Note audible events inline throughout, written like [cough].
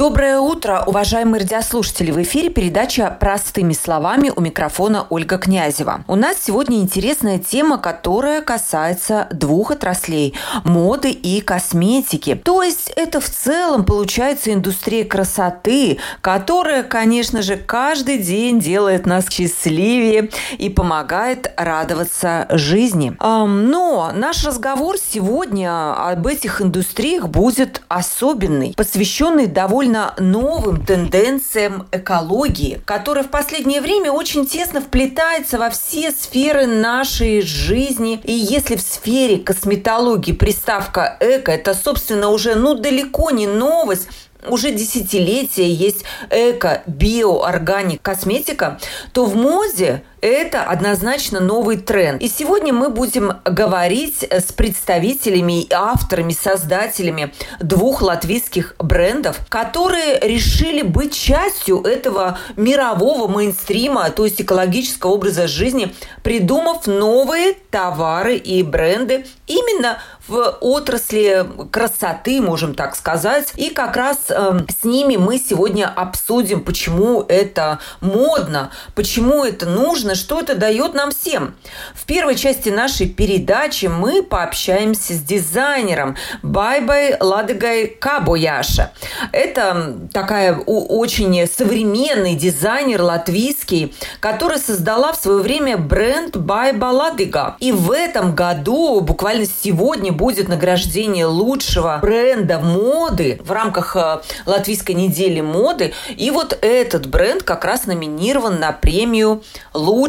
Доброе утро, уважаемые радиослушатели! В эфире передача «Простыми словами» у микрофона Ольга Князева. У нас сегодня интересная тема, которая касается двух отраслей – моды и косметики. То есть это в целом получается индустрия красоты, которая, конечно же, каждый день делает нас счастливее и помогает радоваться жизни. Но наш разговор сегодня об этих индустриях будет особенный, посвященный довольно довольно новым тенденциям экологии, которая в последнее время очень тесно вплетается во все сферы нашей жизни. И если в сфере косметологии приставка «эко» – это, собственно, уже ну, далеко не новость, уже десятилетия есть эко, био, органик косметика, то в моде это однозначно новый тренд. И сегодня мы будем говорить с представителями и авторами, создателями двух латвийских брендов, которые решили быть частью этого мирового мейнстрима, то есть экологического образа жизни, придумав новые товары и бренды именно в отрасли красоты, можем так сказать. И как раз э, с ними мы сегодня обсудим, почему это модно, почему это нужно, что это дает нам всем. В первой части нашей передачи мы пообщаемся с дизайнером Байбай Ладыгай Кабояша. Это такая очень современный дизайнер латвийский, который создала в свое время бренд Байба Ладыга. И в этом году, буквально сегодня, будет награждение лучшего бренда моды в рамках э, Латвийской недели моды. И вот этот бренд как раз номинирован на премию «Лучший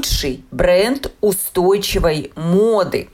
бренд устойчивой моды».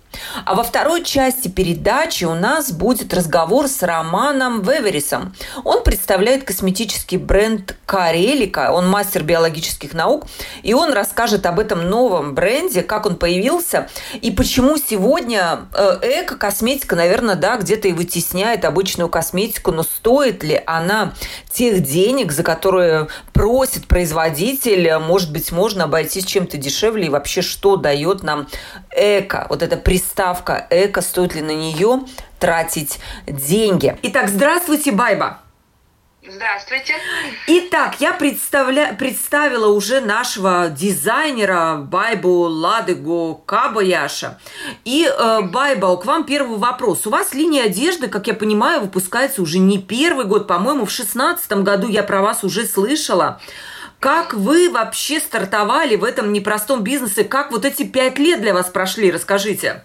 А во второй части передачи у нас будет разговор с Романом Веверисом. Он представляет косметический бренд Карелика, он мастер биологических наук, и он расскажет об этом новом бренде, как он появился и почему сегодня э, эко-косметика, наверное, да, где-то и вытесняет обычную косметику, но стоит ли она тех денег, за которые просит производитель, может быть, можно обойтись чем-то дешевле? И вообще что дает нам эко, вот эта приставка эко, стоит ли на нее тратить деньги. Итак, здравствуйте, Байба. Здравствуйте. Итак, я представля... представила уже нашего дизайнера Байбу Ладыгу Кабаяша. И, э, Байба, к вам первый вопрос. У вас линия одежды, как я понимаю, выпускается уже не первый год. По-моему, в шестнадцатом году я про вас уже слышала. Как вы вообще стартовали в этом непростом бизнесе? Как вот эти пять лет для вас прошли? Расскажите.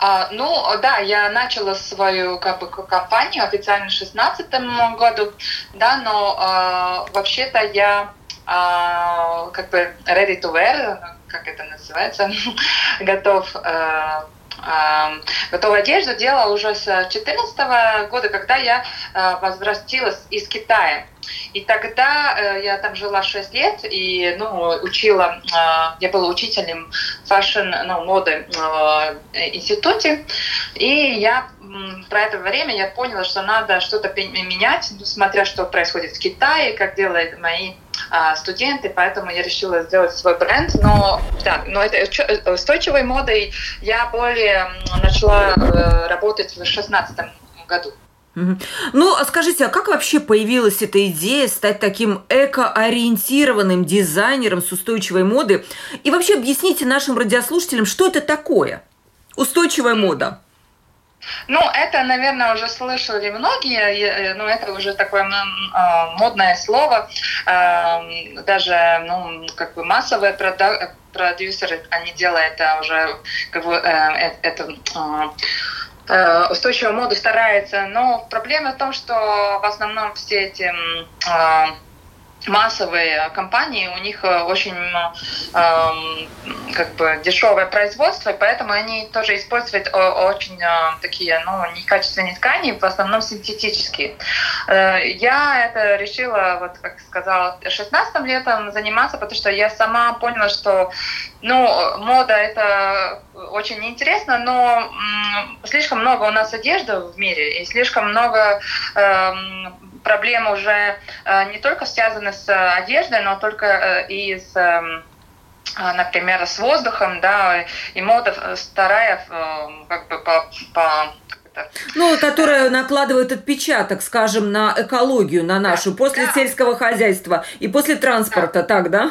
А, ну, да, я начала свою как бы, компанию официально в 2016 году, да, но а, вообще-то я а, как бы ready to wear, как это называется, [laughs] готов а, готовую одежду делала уже с 2014 года, когда я возвратилась из Китая. И тогда э, я там жила 6 лет и ну, учила, э, я была учителем fashion, ну, моды э, институте. И я про это время я поняла, что надо что-то менять, смотря что происходит в Китае, как делают мои а, студенты, поэтому я решила сделать свой бренд. Но да, но это устойчивой модой я более начала работать в 2016 году. Ну, а скажите, а как вообще появилась эта идея стать таким эко-ориентированным дизайнером с устойчивой моды? И вообще объясните нашим радиослушателям, что это такое? Устойчивая мода. Ну, это, наверное, уже слышали многие, но это уже такое а, модное слово. А, даже, ну, как бы массовые продюсеры, они делают это уже, как бы, э, это а, Э, устойчивую моду старается, но проблема в том, что в основном все эти массовые компании, у них э, очень э, как бы дешевое производство, поэтому они тоже используют очень э, такие ну, некачественные ткани, в основном синтетические. Э, я это решила, вот как сказала, 16 летом заниматься, потому что я сама поняла, что ну, мода это очень интересно, но м, слишком много у нас одежды в мире, и слишком много э, проблемы уже э, не только связаны с одеждой, но только э, и с эм, например, с воздухом, да, и мода вторая, как бы по, по ну, которая накладывает отпечаток, скажем, на экологию, на нашу, после да. сельского хозяйства и после транспорта, да. так, да?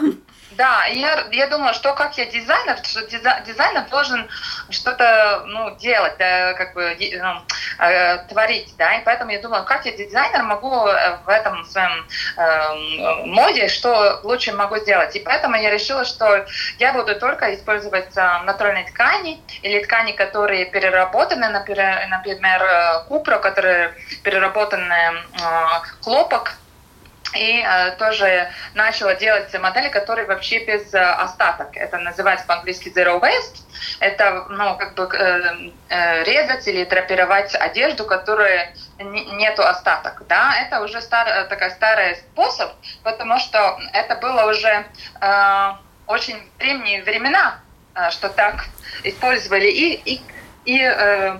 Да, я, я думала, что как я дизайнер, что дизайнер должен что-то ну, делать, да, как бы ну, э, творить, да, и поэтому я думала, как я дизайнер могу э, в этом своем э, моде, что лучше могу сделать. И поэтому я решила, что я буду только использовать э, натуральные ткани или ткани, которые переработаны, например, например э, купро, которые переработаны э, хлопок, и э, тоже начала делать модели, которые вообще без э, остаток. Это называется по-английски zero waste. Это, ну, как бы э, э, резать или драпировать одежду, которая нету остаток, да, это уже стар, э, такая старый способ, потому что это было уже э, очень древние времена, э, что так использовали и, и, и э,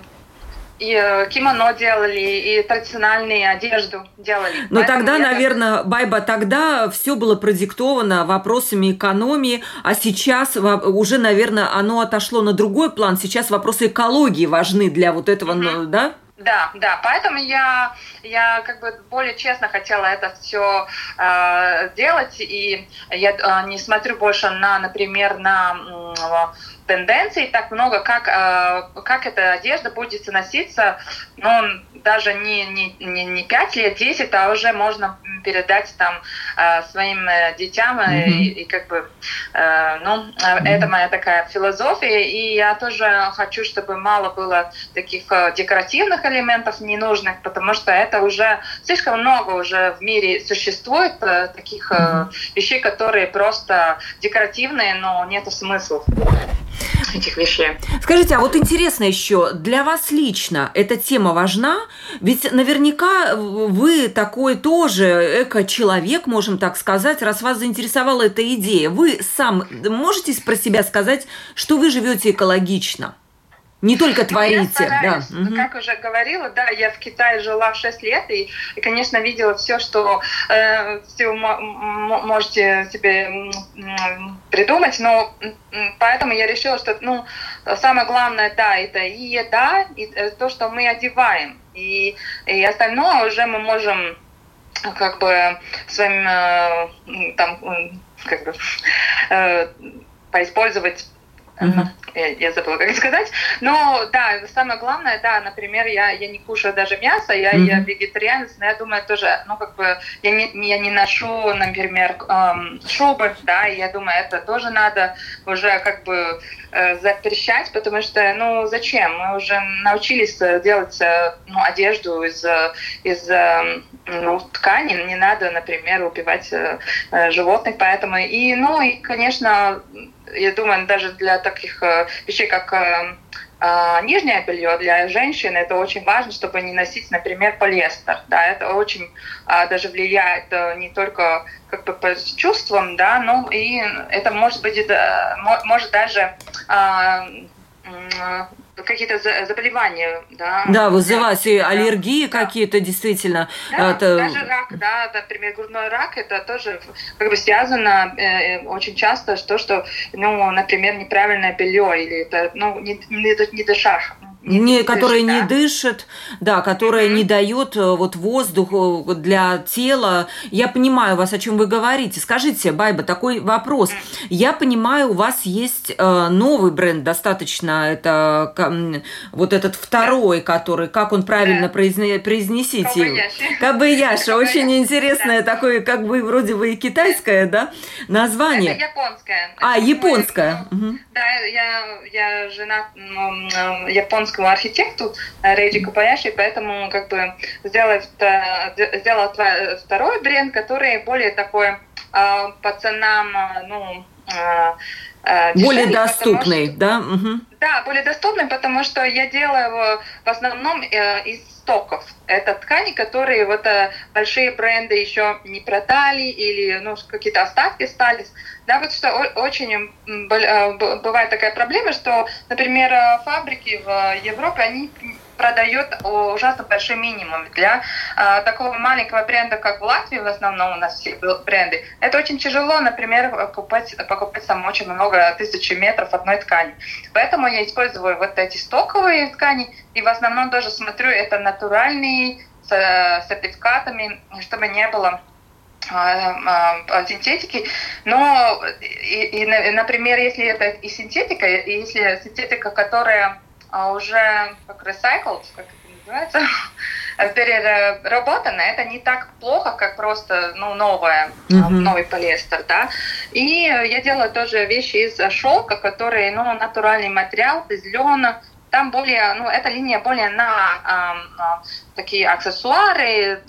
и э, кимоно делали, и традициональные одежду делали. Но Поэтому тогда, наверное, Байба, тогда все было продиктовано вопросами экономии, а сейчас уже, наверное, оно отошло на другой план. Сейчас вопросы экологии важны для вот этого, mm-hmm. да? Да, да, поэтому я, я как бы более честно хотела это все э, делать, и я э, не смотрю больше на, например, на тенденций так много, как, э, как эта одежда будет носиться, ну, даже не, не, не, не 5 лет, 10, а уже можно передать там э, своим э, детям, mm-hmm. и, и как бы, ну, mm-hmm. это моя такая философия, и я тоже хочу, чтобы мало было таких декоративных элементов ненужных, потому что это уже слишком много уже в мире существует таких mm-hmm. вещей, которые просто декоративные, но нет смысла этих вещей. Скажите, а вот интересно еще, для вас лично эта тема важна? Ведь наверняка вы такой тоже эко-человек, можем так сказать, раз вас заинтересовала эта идея. Вы сам можете про себя сказать, что вы живете экологично? Не только творите, да. Ну, как уже говорила, да, я в Китае жила 6 лет и, и конечно, видела все, что э, все можете себе придумать, но поэтому я решила, что, ну, самое главное, да, это и еда, и э, то, что мы одеваем, и, и остальное уже мы можем как бы своим э, там как бы э, поиспользовать Uh-huh. Я, я забыла, как сказать. Но да, самое главное, да, например, я, я не кушаю даже мясо, я, uh-huh. я вегетарианец, но я думаю, тоже, ну, как бы, я не, я не ношу, например, эм, шубы, да, и я думаю, это тоже надо уже как бы э, запрещать, потому что, ну, зачем? Мы уже научились делать, э, ну, одежду из, из э, ну, ткани, не надо, например, убивать э, животных, поэтому, и, ну, и, конечно, я думаю, даже для таких э, вещей, как э, э, нижнее белье для женщин, это очень важно, чтобы не носить, например, полиэстер. Да, это очень даже влияет не только как бы по чувствам, да, но и это может быть, может даже какие-то заболевания, да. Да, вызывать и аллергии да. какие-то действительно. Да, это... даже рак, да, например, грудной рак, это тоже как бы связано э, очень часто с то, что, ну, например, неправильное белье или это, ну, не, не, не не, не которая да? не дышит, да, которая mm-hmm. не дает э, вот воздух э, для тела. Я понимаю вас, о чем вы говорите. Скажите, Байба, такой вопрос. Mm-hmm. Я понимаю, у вас есть э, новый бренд достаточно, это вот этот второй, который, как он правильно yeah. произне, произнесите? Кабаяши. Очень интересное да. такое, как бы вроде бы и китайское, да, название. Это японское. А, японское. Ну. Да, я, я жена ну, японского японскому архитекту э, Рейджи Купаяши, поэтому как бы сделала, сделала второй бренд, который более такой э, по ценам, э, ну, дешевле, более доступный, что, да? Угу. Да, более доступный, потому что я делаю его в основном из стоков. Это ткани, которые вот большие бренды еще не продали или ну, какие-то остатки остались. Да, вот что очень э, бывает такая проблема, что, например, э, фабрики в Европе, они продает ужасно большой минимум. Для э, такого маленького бренда, как в Латвии, в основном у нас все бренды, это очень тяжело, например, покупать, покупать там очень много тысячи метров одной ткани. Поэтому я использую вот эти стоковые ткани, и в основном тоже смотрю, это натуральные, с э, сертификатами, чтобы не было а, а, синтетики, но, и, и, например, если это и синтетика, если синтетика, которая уже как recycled, как это называется, [laughs] переработана, это не так плохо, как просто ну, новая, mm-hmm. новый полиэстер, да. И я делаю тоже вещи из шелка, которые, ну, натуральный материал, из лена, там более, ну, эта линия более на э, такие аксессуары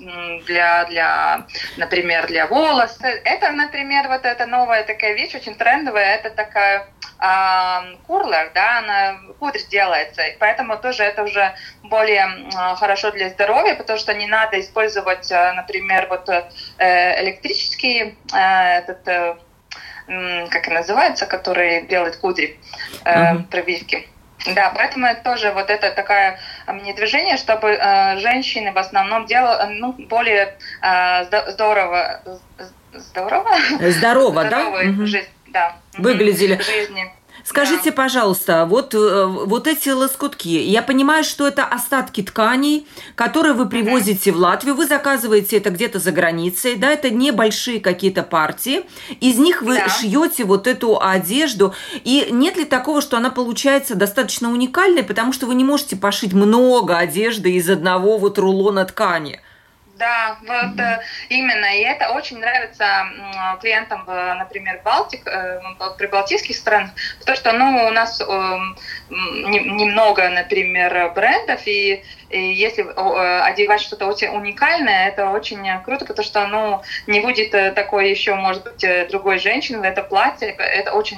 для, для, например, для волос. Это, например, вот эта новая такая вещь, очень трендовая, это такая э, курлер, да, она кудр делается, и поэтому тоже это уже более э, хорошо для здоровья, потому что не надо использовать, э, например, вот э, электрический э, этот э, как и называется, который делает кудри, э, uh-huh. прививки. Да, поэтому это тоже вот это такое а, мне движение, чтобы э, женщины в основном делали ну, более э, здорово, здорово, здорово, да, жизнь, да, выглядели. Жизни. Скажите, да. пожалуйста, вот, э, вот эти лоскутки, я понимаю, что это остатки тканей, которые вы привозите mm-hmm. в Латвию, вы заказываете это где-то за границей, да, это небольшие какие-то партии, из них вы да. шьете вот эту одежду, и нет ли такого, что она получается достаточно уникальной, потому что вы не можете пошить много одежды из одного вот рулона ткани? Да, вот mm-hmm. именно. И это очень нравится клиентам, например, Балтик, э, прибалтийских стран, потому что ну, у нас эм, немного, например, брендов, и и если э, одевать что-то очень уникальное, это очень круто, потому что ну, не будет э, такой еще, может быть, э, другой женщины в это платье. Это очень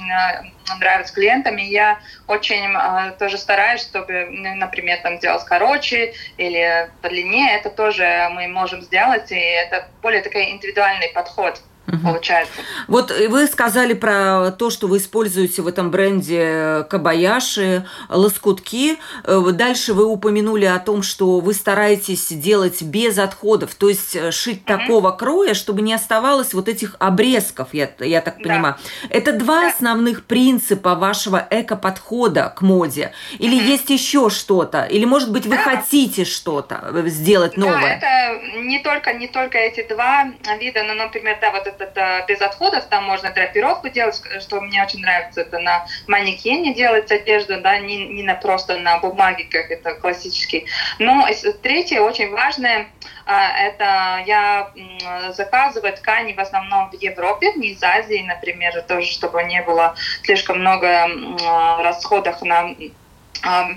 нравится клиентам. И я очень тоже стараюсь, чтобы, например, там сделать короче или подлиннее. Это тоже мы можем сделать, и это более такой индивидуальный подход угу. получается. Вот вы сказали про то, что вы используете в этом бренде Кабаяши, лоскутки. Э, дальше вы упомянули о том, что вы стараетесь делать без отходов, то есть э, шить угу. такого кроя, чтобы не оставалось вот этих обрезков, я, я так понимаю. Да. Это два да. основных принципа вашего эко-подхода к моде? Или угу. есть еще что-то? Или, может быть, вы да. хотите что-то э, сделать новое? Да, это не только, не только эти два вида, но, например, да, вот это без отходов, там можно драпировку делать, что мне очень нравится, это на манекене делать одежду, да, не, не на, просто на бумаге, как это классический. Но третье, очень важное, а, это я заказываю ткани в основном в Европе, не из Азии, например, тоже, чтобы не было слишком много расходов на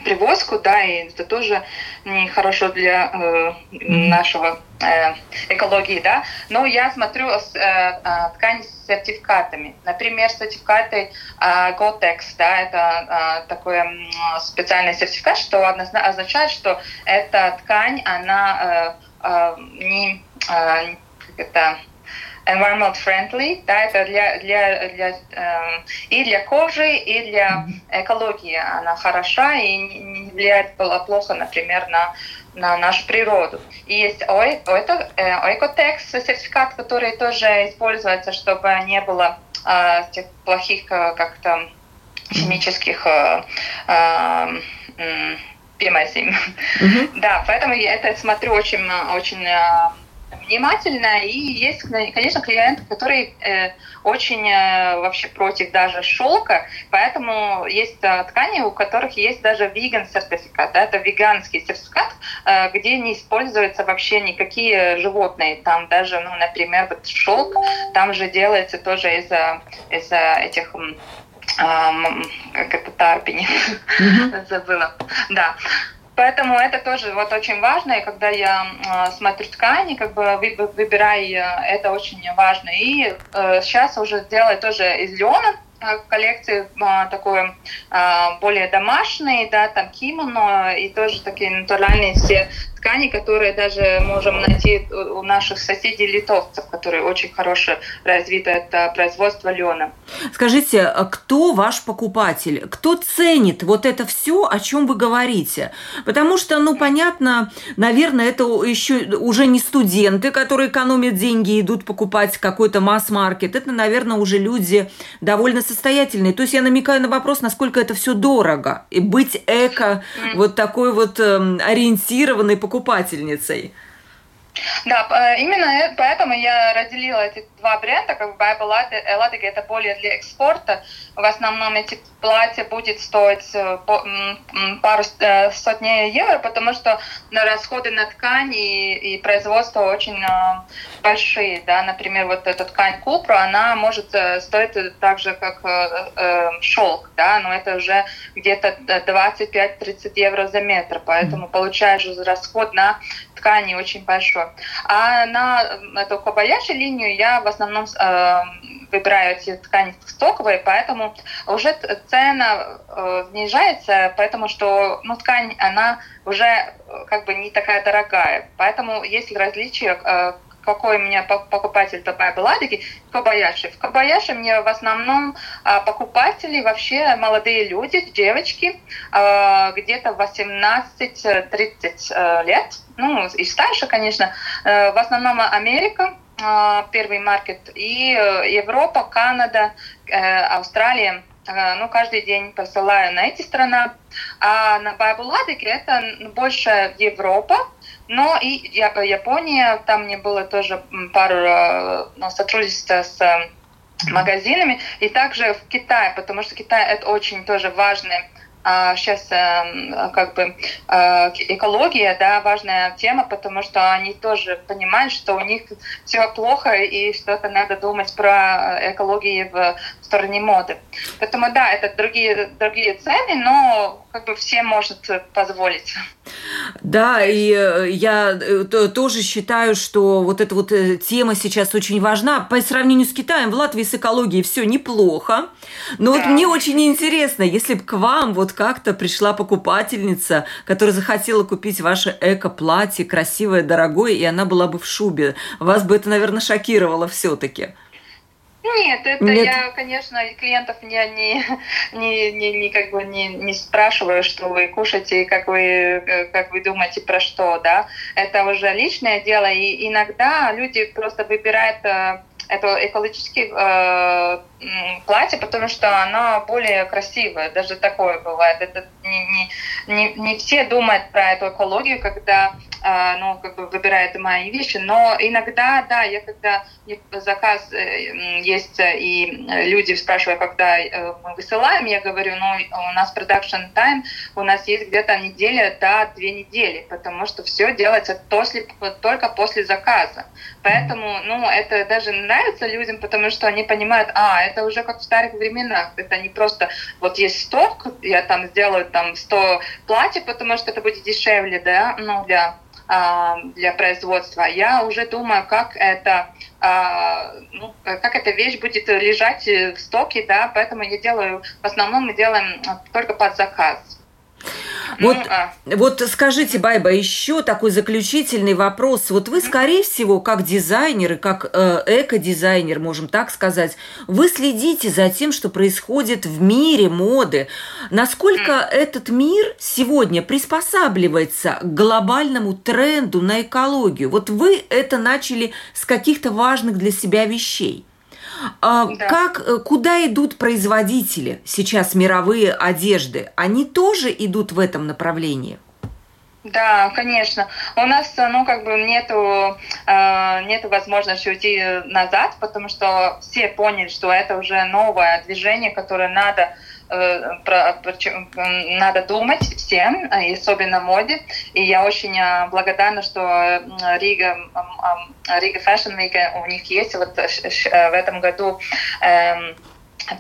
привозку, да, и это тоже нехорошо для э, нашего э, экологии, да. Но я смотрю э, э, ткани с сертификатами. Например, сертификаты э, Gotex, да, это э, такой э, специальный сертификат, что означает, что эта ткань, она э, э, не э, как это environment friendly, да, это для, для, для, э, и для кожи, и для экологии она хороша и не влияет плохо, например, на, на нашу природу. И есть э, сертификат, который тоже используется, чтобы не было э, тех плохих э, как-то химических э, э, PMS. Mm-hmm. Да, поэтому я это смотрю очень, очень э, внимательно. И есть, конечно, клиенты, которые э, очень э, вообще против даже шелка, поэтому есть э, ткани, у которых есть даже веган сертификат. Да, это веганский сертификат, э, где не используются вообще никакие животные. Там даже, ну, например, вот шелк, там же делается тоже из, из этих как это тарпини, mm-hmm. [laughs] забыла. Да. Поэтому это тоже вот очень важно, и когда я э, смотрю ткани, как бы выбираю, это очень важно. И э, сейчас уже делаю тоже из лена э, коллекции э, такой э, более домашний, да, там кимоно и тоже такие натуральные все ткани, которые даже можем найти у наших соседей литовцев, которые очень хорошо развито это производство лена. Скажите, а кто ваш покупатель? Кто ценит вот это все, о чем вы говорите? Потому что, ну, понятно, наверное, это еще уже не студенты, которые экономят деньги и идут покупать какой-то масс-маркет. Это, наверное, уже люди довольно состоятельные. То есть я намекаю на вопрос, насколько это все дорого. И быть эко, вот такой вот э, ориентированной покупательницей. Да, именно поэтому я разделила эти два бренда, как бы Bible Latte это более для экспорта. В основном эти платья будет стоить э, пару э, сотней евро, потому что расходы на ткань и, и производство очень э, большие. Да? Например, вот эта ткань Купра, она может стоить так же, как шелк, да? но это уже где-то 25-30 евро за метр, поэтому получаешь расход на ткани очень большой. А на эту Кобаяши линию я в основном э, выбираю эти ткани стоковые, поэтому уже цена э, снижается, поэтому что ну, ткань, она уже э, как бы не такая дорогая. Поэтому есть различия, э, какой у меня покупатель такая была, такие Кобаяши. В Кобаяши мне в основном а, покупатели вообще молодые люди, девочки, а, где-то 18-30 э, лет, ну и старше, конечно. Э, в основном Америка, первый маркет, и э, Европа, Канада, Австралия ну, каждый день посылаю на эти страны. А на Байбуладике это больше Европа, но и Япония, там мне было тоже пару э, ну, сотрудничества с э, магазинами, и также в Китае, потому что Китай это очень тоже важный а сейчас э, как бы э, экология, да, важная тема, потому что они тоже понимают, что у них все плохо и что-то надо думать про экологию в стороне моды. Поэтому да, это другие другие цены, но как бы все может позволить. Да, и э, я тоже считаю, что вот эта вот тема сейчас очень важна. По сравнению с Китаем, в Латвии с экологией все неплохо. Но да. вот мне очень интересно, если бы к вам вот как-то пришла покупательница, которая захотела купить ваше эко-платье, красивое, дорогое, и она была бы в шубе. Вас бы это, наверное, шокировало все-таки. Нет, это Нет. я, конечно, клиентов не, не, [laughs] не, не, не, как бы не, не спрашиваю, что вы кушаете как вы, как вы думаете про что, да. Это уже личное дело, и иногда люди просто выбирают э, это экологический э, платье, потому что оно более красивое, даже такое бывает. Это не, не, не, не все думают про эту экологию, когда э, ну, как бы выбирают мои вещи, но иногда, да, я когда заказ э, есть, и люди спрашивают, когда э, мы высылаем, я говорю, ну, у нас production time, у нас есть где-то неделя до две недели, потому что все делается после, только после заказа. Поэтому, ну, это даже нравится людям, потому что они понимают, а, это уже как в старых временах, это не просто, вот есть сток, я там сделаю там 100 платьев, потому что это будет дешевле, да, ну, для а, для производства. Я уже думаю, как это, а, ну, как эта вещь будет лежать в стоке, да, поэтому я делаю, в основном мы делаем только под заказ. Вот, ну, а. вот скажите, Байба, еще такой заключительный вопрос. Вот вы, скорее всего, как дизайнер и как э, эко-дизайнер, можем так сказать, вы следите за тем, что происходит в мире моды. Насколько mm. этот мир сегодня приспосабливается к глобальному тренду на экологию? Вот вы это начали с каких-то важных для себя вещей. А да. Как, э, куда идут производители сейчас мировые одежды? Они тоже идут в этом направлении? Да, конечно. У нас, ну, как бы нету, э, нету возможности уйти назад, потому что все поняли, что это уже новое движение, которое надо Э, про, про, надо думать всем, и особенно моде. И я очень э, благодарна, что Рига, Рига Fashion Week, у них есть вот э, в этом году эм,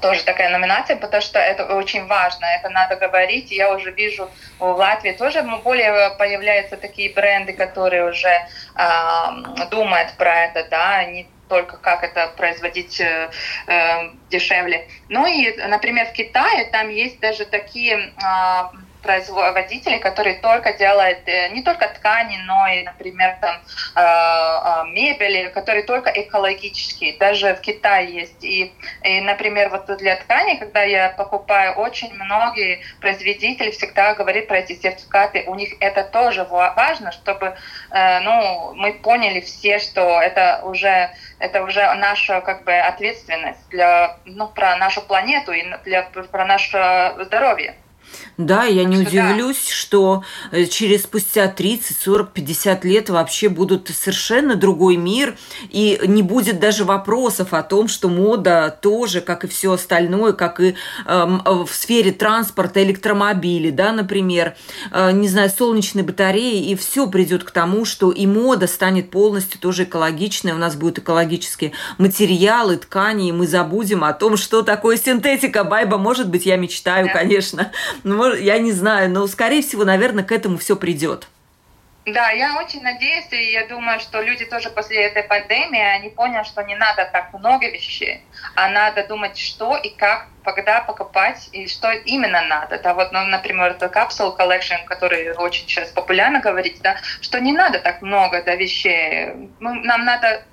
тоже такая номинация, потому что это очень важно, это надо говорить. Я уже вижу в Латвии тоже более появляются такие бренды, которые уже э, думают про это, да, не только как это производить э, э, дешевле. Ну и, например, в Китае там есть даже такие э, производителей, которые только делают э, не только ткани, но и, например, там э, э, мебели, которые только экологические. Даже в Китае есть. И, и, например, вот для ткани, когда я покупаю, очень многие производители всегда говорят про эти сертификаты. У них это тоже важно, чтобы ну, мы поняли все, что это уже это уже наша как бы ответственность для ну про нашу планету и для про наше здоровье. Да, я не удивлюсь, что э, через спустя 30, 40, 50 лет вообще будут совершенно другой мир, и не будет даже вопросов о том, что мода тоже, как и все остальное, как и э, в сфере транспорта, электромобили, да, например, э, не знаю, солнечные батареи, и все придет к тому, что и мода станет полностью тоже экологичной, у нас будут экологические материалы, ткани, и мы забудем о том, что такое синтетика. Байба, может быть, я мечтаю, да. конечно, ну, я не знаю, но, скорее всего, наверное, к этому все придет. Да, я очень надеюсь, и я думаю, что люди тоже после этой пандемии, они поняли, что не надо так много вещей, а надо думать, что и как, когда покупать, и что именно надо. Да, вот, ну, например, это Capsule Collection, который очень сейчас популярно говорить, да, что не надо так много да, вещей. Мы, нам надо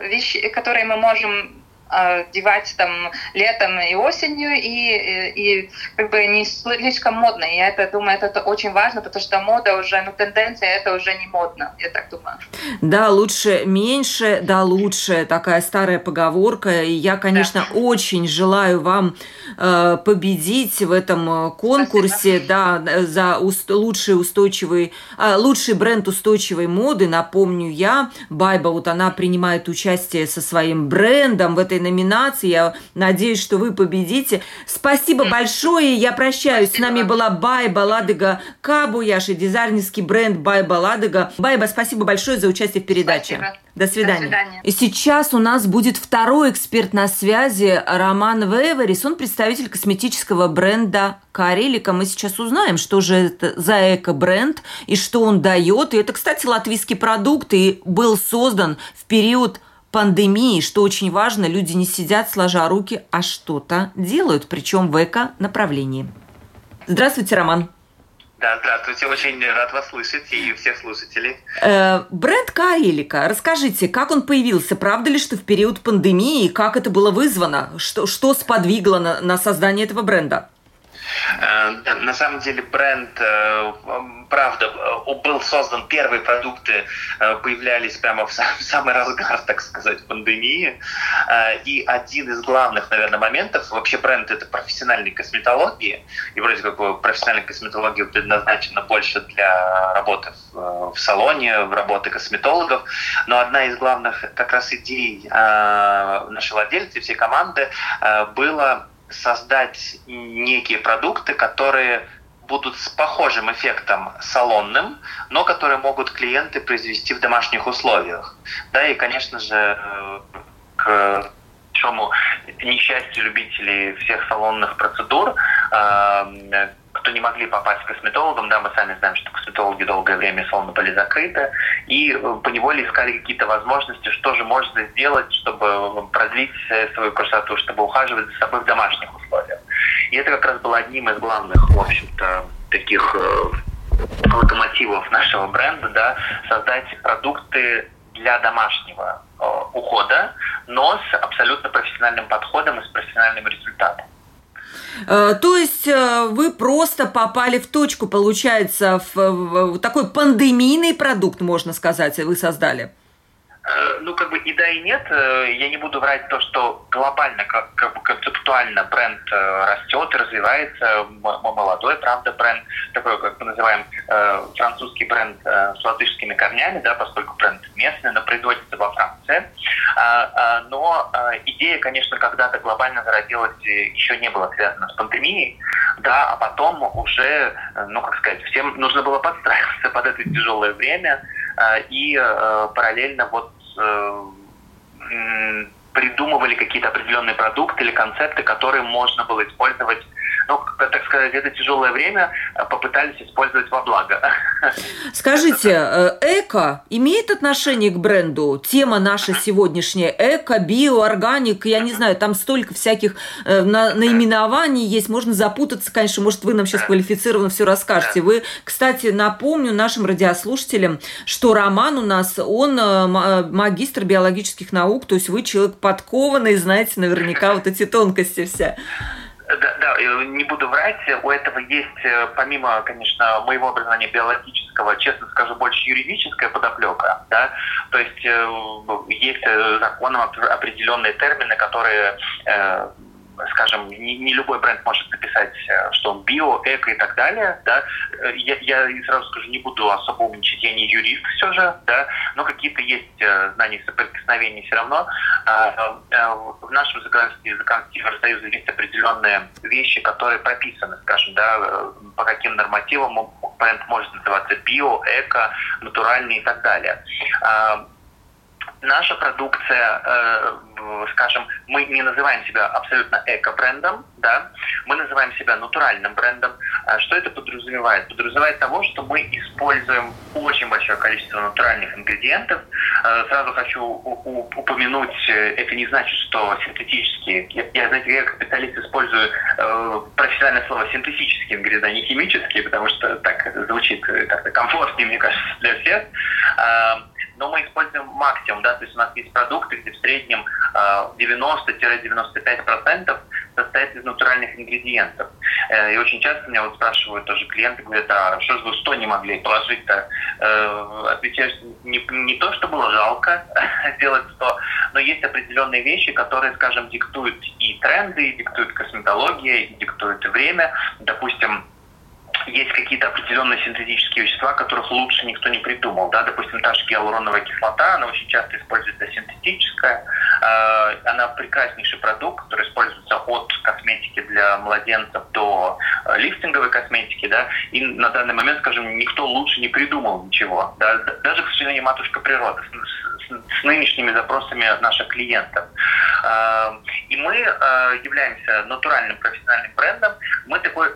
вещи, которые мы можем а, девать там летом и осенью, и, и, как бы не слишком модно. И я это думаю, это, очень важно, потому что мода уже, ну, тенденция, это уже не модно, я так думаю. Да, лучше меньше, да, лучше, такая старая поговорка. И я, конечно, да. очень желаю вам э, победить в этом э, конкурсе, Спасибо. да, за уст, лучший устойчивый, э, лучший бренд устойчивой моды, напомню я, Байба, вот она принимает участие со своим брендом в этой этой номинации. Я надеюсь, что вы победите. Спасибо большое. Я прощаюсь. Спасибо. С нами была Байба Ладыга Кабуяш и дизайнерский бренд Байба Ладыга. Байба, спасибо большое за участие в передаче. Спасибо. До свидания. До свидания. И сейчас у нас будет второй эксперт на связи, Роман Веверис. Он представитель косметического бренда Карелика. Мы сейчас узнаем, что же это за эко-бренд и что он дает. И это, кстати, латвийский продукт и был создан в период пандемии, что очень важно, люди не сидят сложа руки, а что-то делают, причем в эко-направлении. Здравствуйте, Роман. Да, здравствуйте, очень рад вас слышать и всех слушателей. Э, бренд Карелика, расскажите, как он появился? Правда ли, что в период пандемии, как это было вызвано? Что, что сподвигло на, на создание этого бренда? Э, на самом деле бренд, э, правда, э, был создан, первые продукты появлялись прямо в самый разгар, так сказать, пандемии. И один из главных, наверное, моментов, вообще бренд это профессиональной косметологии, и вроде как профессиональная косметология предназначена больше для работы в салоне, в работы косметологов, но одна из главных как раз идей нашей владельцы, всей команды была создать некие продукты, которые будут с похожим эффектом салонным, но которые могут клиенты произвести в домашних условиях. Да, и, конечно же, к большому несчастью любителей всех салонных процедур, э, кто не могли попасть к косметологам, да, мы сами знаем, что косметологи долгое время салоны были закрыты, и э, по неволе искали какие-то возможности, что же можно сделать, чтобы продлить свою красоту, чтобы ухаживать за собой в домашних условиях. И это как раз было одним из главных, в общем-то, таких э, локомотивов нашего бренда, да, создать продукты для домашнего э, ухода, но с абсолютно профессиональным подходом и с профессиональным результатом. Э, то есть э, вы просто попали в точку, получается, в, в такой пандемийный продукт, можно сказать, вы создали. Э, ну, как бы и да, и нет. Э, я не буду врать то, что глобально, как, бы концептуально бренд э, растет, развивается. Молодой, правда, бренд, такой, как мы называем, французский бренд с латышскими корнями, да, поскольку бренд местный, но производится во Франции. А, а, но идея, конечно, когда-то глобально зародилась, еще не была связана с пандемией, да, а потом уже, ну, как сказать, всем нужно было подстраиваться [laughs] под это тяжелое время, и параллельно вот Э, придумывали какие-то определенные продукты или концепты, которые можно было использовать ну, так сказать, это тяжелое время попытались использовать во благо. [laughs] Скажите, эко имеет отношение к бренду? Тема наша сегодняшняя эко, био, органик, я не знаю, там столько всяких наименований есть, можно запутаться, конечно, может, вы нам сейчас квалифицированно все расскажете. Вы, кстати, напомню нашим радиослушателям, что Роман у нас, он магистр биологических наук, то есть вы человек подкованный, знаете наверняка вот эти тонкости все. Да, да, не буду врать, у этого есть, э, помимо, конечно, моего образования биологического, честно скажу, больше юридическая подоплека, да, то есть э, есть э, законом определенные термины, которые скажем, не, не любой бренд может написать, э, что он био, эко и так далее, да, э, я, я сразу скажу, не буду особо умничать, я не юрист все же, да, но какие-то есть э, знания соприкосновения все равно. А, в нашем законодательстве, законодательстве Евросоюза есть определенные вещи, которые прописаны, скажем, да, по каким нормативам бренд может называться био, эко, натуральный и так далее а, наша продукция, э, скажем, мы не называем себя абсолютно эко-брендом, да, мы называем себя натуральным брендом. А что это подразумевает? Подразумевает того, что мы используем очень большое количество натуральных ингредиентов. Э, сразу хочу упомянуть, э, это не значит, что синтетические, я, знаете, я как специалист использую профессиональное слово синтетические ингредиенты, а не химические, потому что так звучит как-то комфортнее, мне кажется, для всех. Но мы используем максимум, да, то есть у нас есть продукты, где в среднем 90-95% а, состоит из натуральных ингредиентов. Э, и очень часто меня вот спрашивают тоже клиенты, говорят, а что же вы 100 не могли положить-то? Э, отвечаю, не, не то, что было жалко [laughs] сделать 100, но есть определенные вещи, которые, скажем, диктуют и тренды, и диктуют косметология, и диктуют время. Допустим, есть какие-то определенные синтетические вещества, которых лучше никто не придумал. Да? Допустим, та же гиалуроновая кислота, она очень часто используется синтетическая. Э, она прекраснейший продукт, который используется от косметики для младенцев до э, лифтинговой косметики. Да? И на данный момент, скажем, никто лучше не придумал ничего. Да? Даже, к сожалению, матушка природа с, нынешними запросами наших клиентов. Э, и мы являемся натуральным профессиональным брендом. Мы такой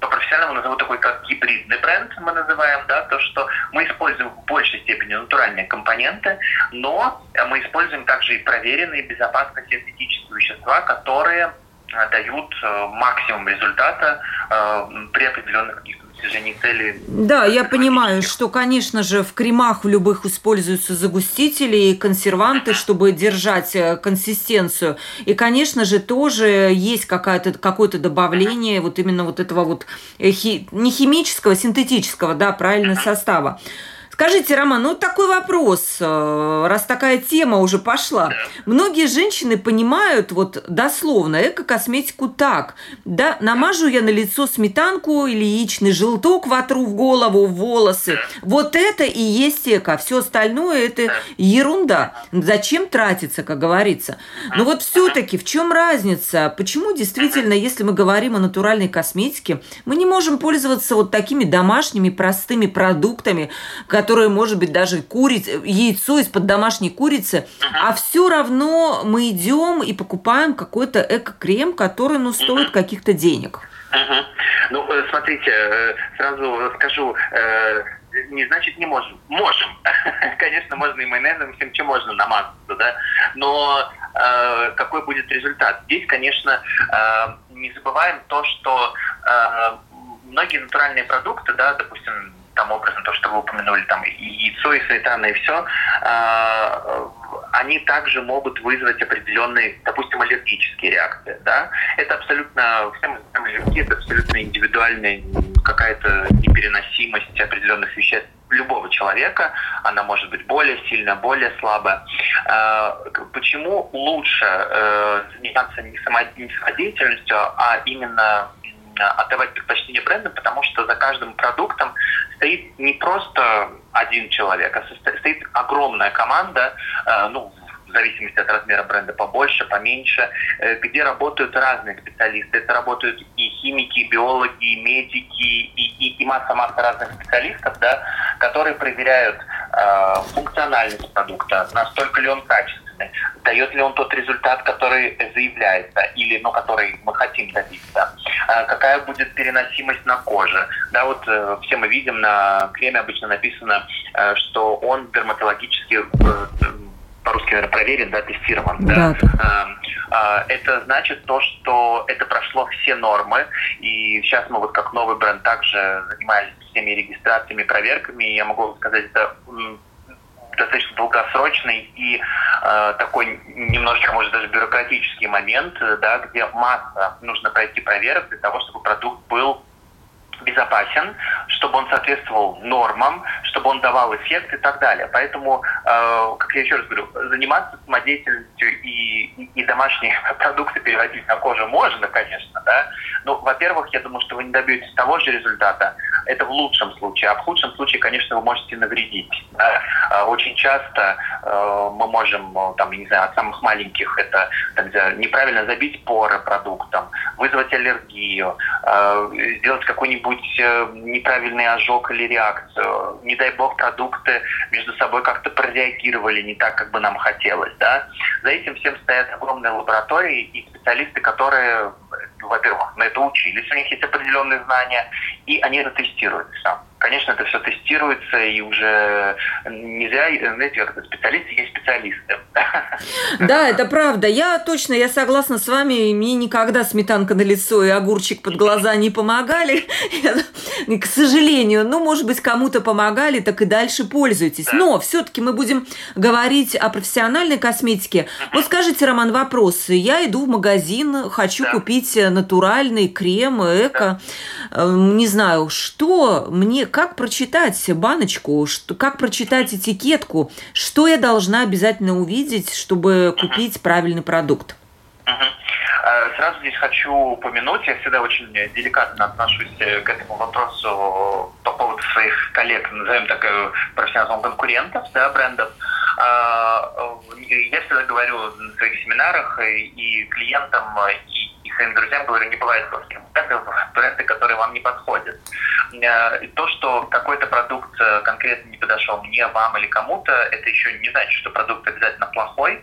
по-профессиональному назову такой как гибридный бренд, мы называем, да, то, что мы используем в большей степени натуральные компоненты, но мы используем также и проверенные безопасные синтетические вещества, которые э, дают э, максимум результата э, при определенных каких-то достижении цели. Да, я понимаю, что, конечно же, в кремах в любых используются загустители и консерванты, чтобы держать э, консистенцию. И, конечно же, тоже есть какое-то какое-то добавление вот именно вот этого вот э, хи, не химического, синтетического, да, правильно, состава. Скажите, Роман, ну такой вопрос, э, раз такая тема уже пошла. Многие женщины понимают вот дословно эко-косметику так. Да, намажу я на лицо сметанку или яичный желток, вотру в голову, в волосы. Вот это и есть эко. Все остальное это ерунда. Зачем тратиться, как говорится? Но вот все-таки в чем разница? Почему действительно, если мы говорим о натуральной косметике, мы не можем пользоваться вот такими домашними простыми продуктами, которое может быть даже курица, яйцо из-под домашней курицы, а все равно мы идем и покупаем какой-то эко-крем, который ну, стоит каких-то денег. Ну, э, смотрите, э, сразу скажу, э, не значит не можем. Можем. [laughs] Конечно, можно и майонезом, всем чем можно намазаться, да. Но э, какой будет результат? Здесь, конечно, э, не забываем то, что э, многие натуральные продукты, да, допустим, там образом то, что вы упомянули, там и яйцо, и сметана, и все, э, они также могут вызвать определенные, допустим, аллергические реакции. Да? Это абсолютно, все мы знаем, аллергия, это абсолютно индивидуальная какая-то непереносимость определенных веществ любого человека, она может быть более сильная, более слабая. Э, почему лучше э, заниматься не самодеятельностью, а именно отдавать предпочтение брендам, потому что за каждым продуктом стоит не просто один человек, а стоит огромная команда, э, ну, в зависимости от размера бренда, побольше, поменьше, э, где работают разные специалисты. Это работают и химики, и биологи, и медики, и, масса-масса разных специалистов, да, которые проверяют э, функциональность продукта, настолько ли он качественный, дает ли он тот результат, который заявляется, или ну, который мы хотим добиться. какая будет переносимость на коже. Да, вот все мы видим, на креме обычно написано, что он дерматологически по-русски, наверное, проверен, да, тестирован. Да. да. Это значит то, что это прошло все нормы, и сейчас мы вот как новый бренд также занимались всеми регистрациями, проверками, и я могу сказать, это достаточно долгосрочный и э, такой немножечко, может, даже бюрократический момент, да, где масса нужно пройти проверок для того, чтобы продукт был безопасен, чтобы он соответствовал нормам, чтобы он давал эффект и так далее. Поэтому, э, как я еще раз говорю, заниматься самодеятельностью и, и, и домашние [laughs] продукты переводить на кожу можно, конечно, да. Но, во-первых, я думаю, что вы не добьетесь того же результата. Это в лучшем случае. А в худшем случае, конечно, вы можете навредить. Да? А очень часто э, мы можем, там, не знаю, от самых маленьких это там, неправильно забить поры продуктом, вызвать аллергию, э, сделать какой-нибудь э, неправильный ожог или реакцию. Не дай бог, продукты между собой как-то прореагировали не так, как бы нам хотелось. Да? За этим всем стоят огромные лаборатории и специалисты, которые во-первых, на это учились, у них есть определенные знания, и они это тестируют сам конечно, это все тестируется, и уже не зря, знаете, специалисты есть специалисты. [laughs] Да, это правда. Я точно, я согласна с вами, мне никогда сметанка на лицо и огурчик под глаза не помогали, [laughs] к сожалению. Ну, может быть, кому-то помогали, так и дальше пользуйтесь. Но все-таки мы будем говорить о профессиональной косметике. Вот скажите, Роман, вопрос. Я иду в магазин, хочу купить натуральный крем, эко. Эм, не знаю, что мне как прочитать баночку, что, как прочитать этикетку, что я должна обязательно увидеть, чтобы купить правильный продукт? Uh-huh. Сразу здесь хочу упомянуть, я всегда очень деликатно отношусь э, к этому вопросу по поводу своих коллег, назовем так, э, профессиональных конкурентов, да, брендов. Я всегда говорю на своих семинарах и клиентам, и своим друзьям говорю, не бывает плохих брендов, бренды, которые вам не подходят. Э, и то, что какой-то продукт э, конкретно не подошел мне, вам или кому-то, это еще не значит, что продукт обязательно плохой.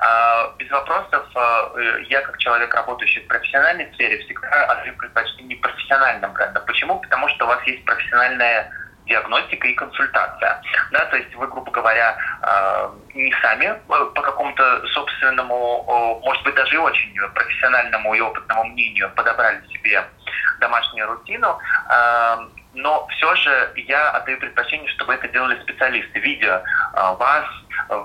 А, без вопросов, э, я как человек, работающий в профессиональной сфере, всегда отдаю предпочтение профессиональным брендам. Почему? Потому что у вас есть профессиональная диагностика и консультация. Да, то есть вы, грубо говоря, э, не сами э, по какому-то собственному, может быть, даже очень профессиональному и опытному мнению подобрали себе домашнюю рутину, э, но все же я отдаю предпочтение, чтобы это делали специалисты, видя вас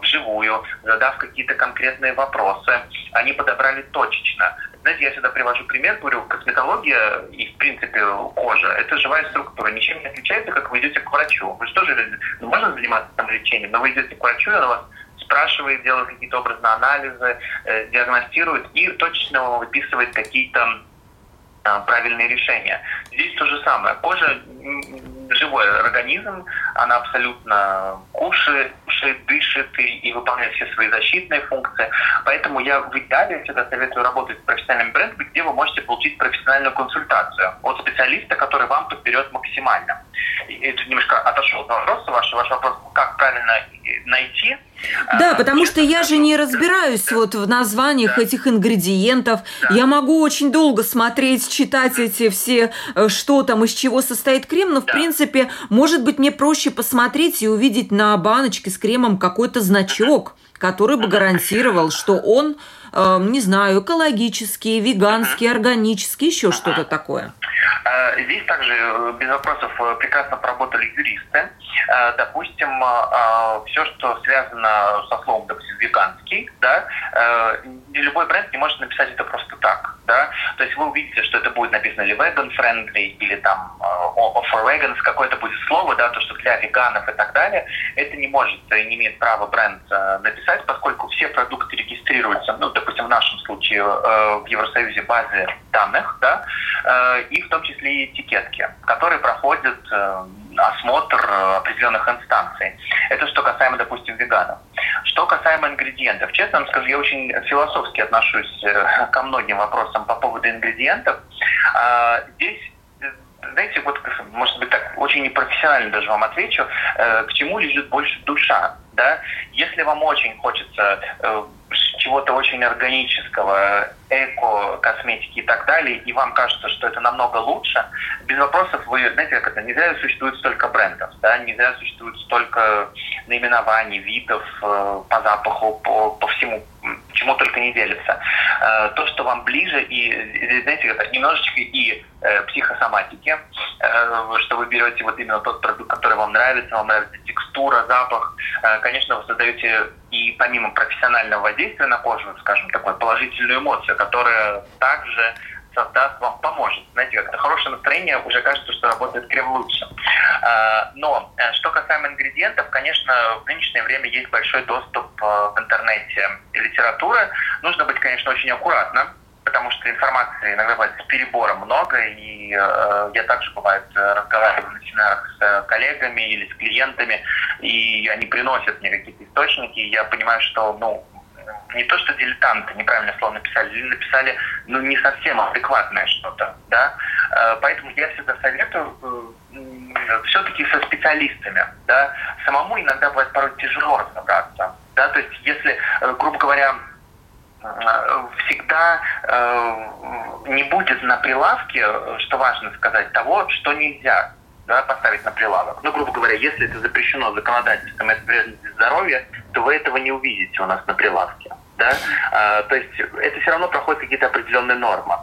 вживую, задав какие-то конкретные вопросы. Они подобрали точечно. Знаете, я всегда привожу пример, говорю, косметология и, в принципе, кожа – это живая структура. Ничем не отличается, как вы идете к врачу. Вы же, ну, можно заниматься там лечением, но вы идете к врачу, и он вас спрашивает, делает какие-то образные анализы, э, диагностирует и точно выписывает какие-то правильные решения. Здесь то же самое. Кожа живой организм, она абсолютно кушает, дышит и, и выполняет все свои защитные функции. Поэтому я в идеале всегда советую работать с профессиональным брендом, где вы можете получить профессиональную консультацию от специалиста, который вам подберет максимально. И это немножко отошел от вопроса вашего. Ваш вопрос, как правильно найти да, а, потому что я же не разбираюсь вот в названиях этих ингредиентов. Я могу очень долго смотреть, читать эти все, э, что там, из чего состоит крем, но в принципе, может быть, мне проще посмотреть и увидеть на баночке с кремом какой-то значок, который бы гарантировал, что он, э, не знаю, экологический, веганский, органический, еще что-то такое. Э, здесь также э, без вопросов э, прекрасно поработали юристы. Допустим, все, что связано со словом, допустим, веганский, да, любой бренд не может написать это просто так. Да? То есть вы увидите, что это будет написано или vegan friendly, или там for vegans, какое-то будет слово, да, то, что для веганов и так далее. Это не может и не имеет права бренд написать, поскольку все продукты регистрируются, ну, допустим, в нашем случае в Евросоюзе базе данных, да, и в том числе и этикетки, которые проходят э, осмотр определенных инстанций. Это что касаемо, допустим, веганов. Что касаемо ингредиентов, честно вам скажу, я очень философски отношусь э, ко многим вопросам по поводу ингредиентов. А, здесь знаете, вот, может быть, так очень непрофессионально даже вам отвечу, э, к чему лежит больше душа, да? Если вам очень хочется чего-то очень органического, эко, косметики и так далее, и вам кажется, что это намного лучше, без вопросов вы, знаете, как это, не зря существует столько брендов, да, не зря существует столько наименований, видов э, по запаху, по, по всему, чему только не делится. Э, то, что вам ближе, и, знаете, это немножечко и э, психосоматики, что вы берете вот именно тот продукт, который вам нравится, вам нравится текстура, запах. Конечно, вы создаете и помимо профессионального воздействия на кожу, скажем, такую положительную эмоцию, которая также создаст вам, поможет. Знаете, как-то хорошее настроение уже кажется, что работает крем лучше. А, но э, что касаемо ингредиентов, конечно, в нынешнее время есть большой доступ э, в интернете литературы. Нужно быть, конечно, очень аккуратным, потому что информации иногда бывает с перебором много, и э, я также, бывает, разговариваю на семинарах с коллегами или с клиентами, и они приносят мне какие-то источники, и я понимаю, что, ну, не то, что дилетанты неправильное слово написали, или написали ну, не совсем адекватное что-то, да, э, поэтому я всегда советую э, все-таки со специалистами, да, самому иногда бывает порой тяжело разобраться, да, то есть если, э, грубо говоря, всегда не будет на прилавке, что важно сказать, того, что нельзя да, поставить на прилавок. Ну, грубо говоря, если это запрещено законодательством, это вредно для здоровья, то вы этого не увидите у нас на прилавке. Да? А, то есть это все равно проходит какие-то определенные нормы.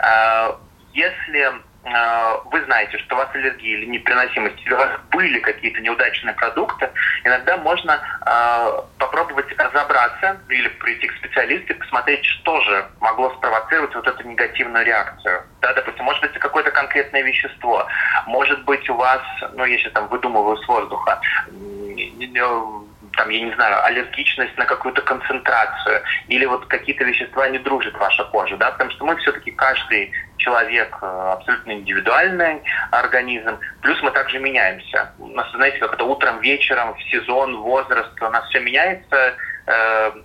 А, если вы знаете, что у вас аллергия или непереносимость, или у вас были какие-то неудачные продукты, иногда можно э, попробовать разобраться или прийти к специалисту и посмотреть, что же могло спровоцировать вот эту негативную реакцию. Да, допустим, может быть, какое-то конкретное вещество, может быть, у вас, ну, я сейчас там выдумываю с воздуха, там, я не знаю, аллергичность на какую-то концентрацию, или вот какие-то вещества не дружит ваша кожа, да, потому что мы все-таки каждый человек э, абсолютно индивидуальный организм, плюс мы также меняемся. У нас, знаете, как это утром, вечером, в сезон, возраст, у нас все меняется,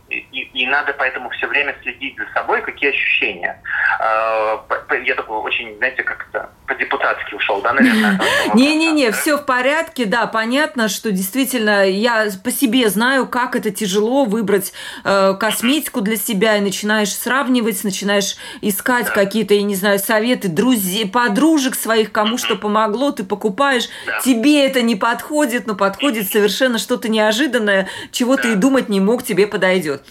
и, и надо поэтому все время следить за собой, какие ощущения. Э, я такой очень, знаете, как-то по-депутатски ушел, да, наверное? [laughs] Не-не-не, все в порядке, да, понятно, что действительно я по себе знаю, как это тяжело выбрать э, косметику для себя, и начинаешь сравнивать, начинаешь искать какие-то, я не знаю, советы друзей, подружек своих, кому что помогло, ты покупаешь, тебе это не подходит, но подходит совершенно что-то неожиданное, чего ты и думать не мог, тебе подойдет.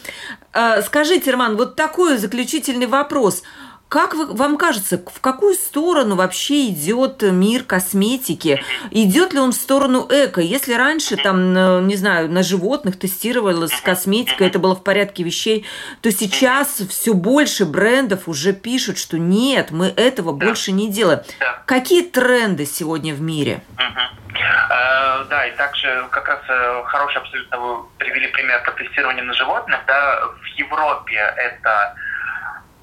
Э, скажите, Роман, вот такой заключительный вопрос. Как вы, вам кажется, в какую сторону вообще идет мир косметики? Идет ли он в сторону эко? Если раньше там, э, не знаю, на животных тестировалась косметика, это было в порядке вещей, то сейчас все больше брендов уже пишут, что нет, мы этого больше не делаем. Какие тренды сегодня в мире? Э, да, и также как раз э, хороший абсолютно вы привели пример по тестированию на животных. Да, в Европе это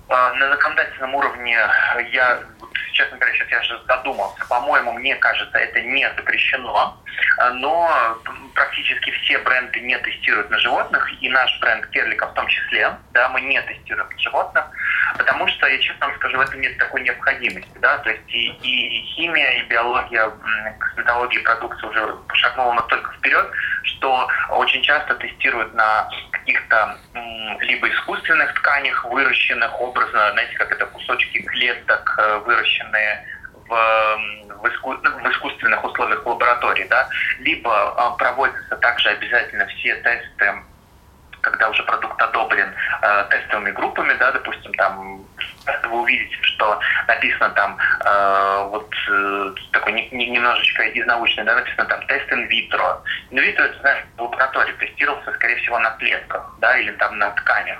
на законодательном уровне я честно говоря, сейчас я же задумался. По-моему, мне кажется, это не запрещено, но практически все бренды не тестируют на животных, и наш бренд Керлика в том числе, да, мы не тестируем на животных, потому что, я честно вам скажу, в этом нет такой необходимости, да, то есть и, и химия, и биология, косметология продукции уже шагнула настолько вперед, что очень часто тестируют на каких-то либо искусственных тканях, выращенных образно, знаете, как это кусочки клеток, э, выращенные в, в, иску, в искусственных условиях лаборатории, да, либо э, проводятся также обязательно все тесты когда уже продукт одобрен э, тестовыми группами, да, допустим, там вы увидите, что написано там э, вот э, такой не, не, немножечко из научной, да, написано там тест инвитро. Инвитро, это, знаешь, в лаборатории тестировался, скорее всего, на клетках, да, или там на тканях.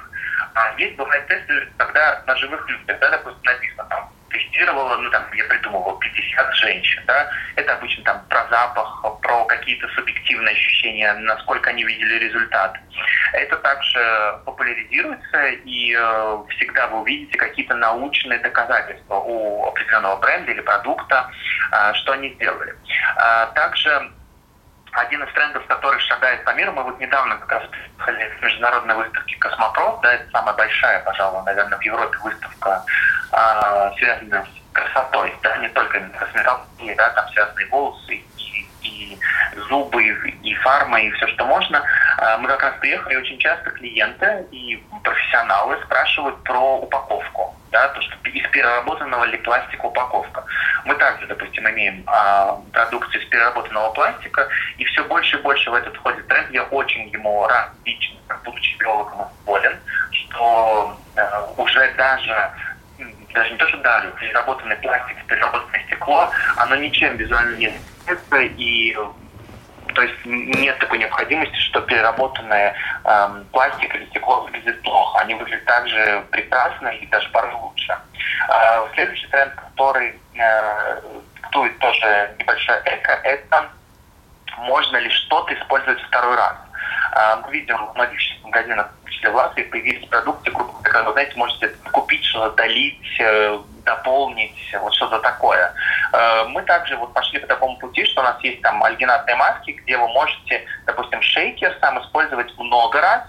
А есть бывают тесты, когда на живых людях, да, допустим, написано там тестировала, ну там я придумывал 50 женщин, да, это обычно запах, про какие-то субъективные ощущения, насколько они видели результат. Это также популяризируется, и э, всегда вы увидите какие-то научные доказательства у определенного бренда или продукта, э, что они сделали. Э, также один из трендов, который шагает по миру, мы вот недавно как раз приехали с международной выставки «Космопроф», да, это самая большая, пожалуй, наверное, в Европе выставка, а, связанная с красотой, да, не только косметологией, да, там связаны волосы и, зубы, и, фарма, и все, что можно. Мы как раз приехали, очень часто клиенты и профессионалы спрашивают про упаковку да, то, что из переработанного ли пластика упаковка. Мы также, допустим, имеем а, продукцию из переработанного пластика, и все больше и больше в этот входит тренд. Я очень ему рад лично, будучи биологом, болен, что а, уже даже даже не то, что даже переработанный пластик, переработанное стекло, оно ничем визуально не отличается, и то есть нет такой необходимости, что переработанное э, пластик или стекло выглядит плохо. Они выглядят также прекрасно и даже порой лучше. Э, следующий тренд, который э, тоже небольшое эко, это можно ли что-то использовать второй раз. Э, мы видим в многих магазинах, в числе в Латвии, появились продукты, которые, вы знаете, можете купить, что-то долить, э, дополнить, вот что-то такое. Э, мы также вот пошли по такому пути, что у нас есть там альгинатные маски, где вы можете, допустим, шейкер сам использовать много раз,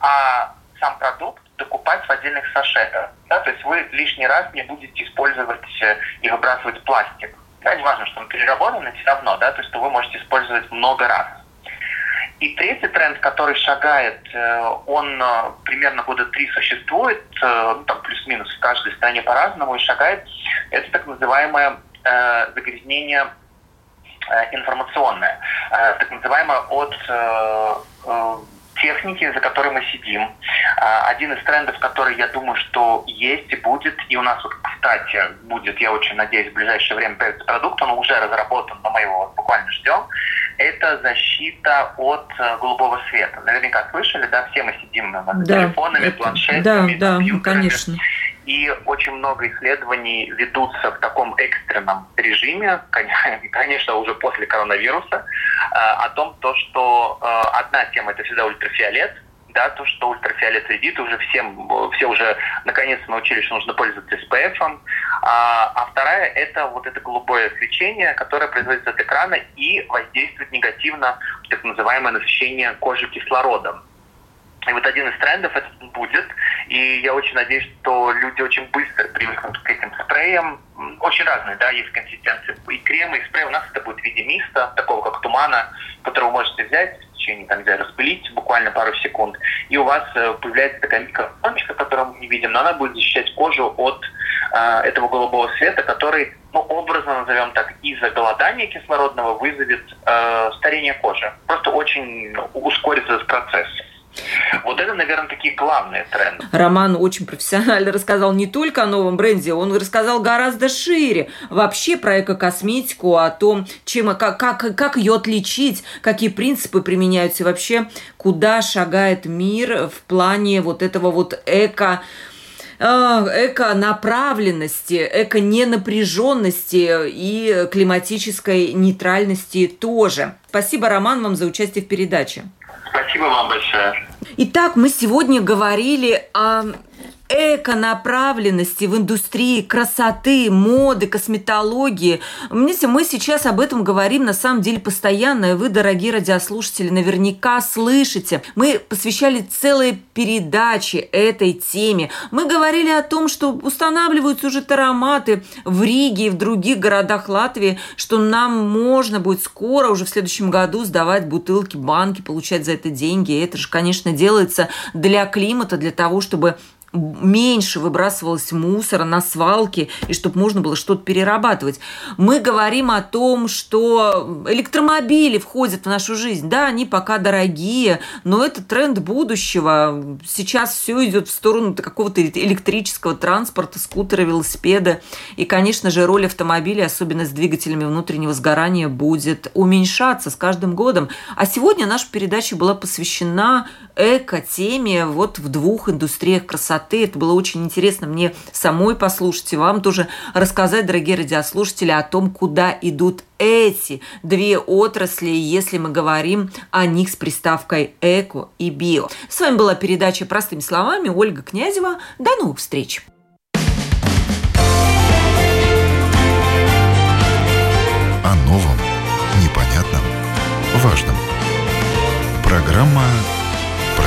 а сам продукт докупать в отдельных сашетах. Да? То есть вы лишний раз не будете использовать э, и выбрасывать пластик. Да, не важно, что он переработанный, все равно, да, то есть вы можете использовать много раз. И третий тренд, который шагает, э, он э, примерно года три существует, э, ну, там плюс-минус в каждой стране по-разному, и шагает, это так называемое загрязнение информационное, так называемое от техники, за которой мы сидим. Один из трендов, который, я думаю, что есть и будет, и у нас вот, кстати, будет, я очень надеюсь, в ближайшее время появится продукт, он уже разработан, но мы его вот буквально ждем, это защита от э, голубого света. Наверняка слышали, да, все мы сидим над да, телефонами, это, планшетами, да, да, конечно. И очень много исследований ведутся в таком экстренном режиме, [laughs] конечно, уже после коронавируса, э, о том, то, что э, одна тема это всегда ультрафиолет, да, то, что ультрафиолет вредит, уже всем, все уже наконец-то научились, что нужно пользоваться SPF. А, а вторая – это вот это голубое свечение, которое производится от экрана и воздействует негативно так называемое насыщение кожи кислородом. И вот один из трендов это будет, и я очень надеюсь, что люди очень быстро привыкнут к этим спреям. Очень разные, да, есть консистенции и крема, и спрей. У нас это будет в виде миста, такого как тумана, который вы можете взять, течение, там, нельзя распылить буквально пару секунд, и у вас э, появляется такая микрофоночка, которую мы не видим, но она будет защищать кожу от э, этого голубого света, который, ну, образно назовем так, из-за голодания кислородного вызовет э, старение кожи. Просто очень ускорится этот процесс. Вот это, наверное, такие главные тренды. Роман очень профессионально [laughs] рассказал не только о новом бренде, он рассказал гораздо шире вообще про эко-косметику, о том, чем, как, как, как ее отличить, какие принципы применяются вообще куда шагает мир в плане вот этого вот эко а, эко-направленности, эко-ненапряженности и климатической нейтральности тоже. Спасибо, Роман, вам за участие в передаче. Спасибо вам большое. Итак, мы сегодня говорили о эко-направленности в индустрии красоты, моды, косметологии. Знаете, мы сейчас об этом говорим на самом деле постоянно, и вы, дорогие радиослушатели, наверняка слышите. Мы посвящали целые передачи этой теме. Мы говорили о том, что устанавливаются уже тароматы в Риге и в других городах Латвии, что нам можно будет скоро, уже в следующем году, сдавать бутылки, банки, получать за это деньги. И это же, конечно, делается для климата, для того, чтобы меньше выбрасывалось мусора на свалки, и чтобы можно было что-то перерабатывать. Мы говорим о том, что электромобили входят в нашу жизнь. Да, они пока дорогие, но это тренд будущего. Сейчас все идет в сторону какого-то электрического транспорта, скутера, велосипеда. И, конечно же, роль автомобиля, особенно с двигателями внутреннего сгорания, будет уменьшаться с каждым годом. А сегодня наша передача была посвящена эко-теме вот в двух индустриях красоты. Это было очень интересно мне самой послушать и вам тоже рассказать, дорогие радиослушатели, о том, куда идут эти две отрасли, если мы говорим о них с приставкой эко и био. С вами была передача «Простыми словами» Ольга Князева. До новых встреч! О новом, непонятном, важном. Программа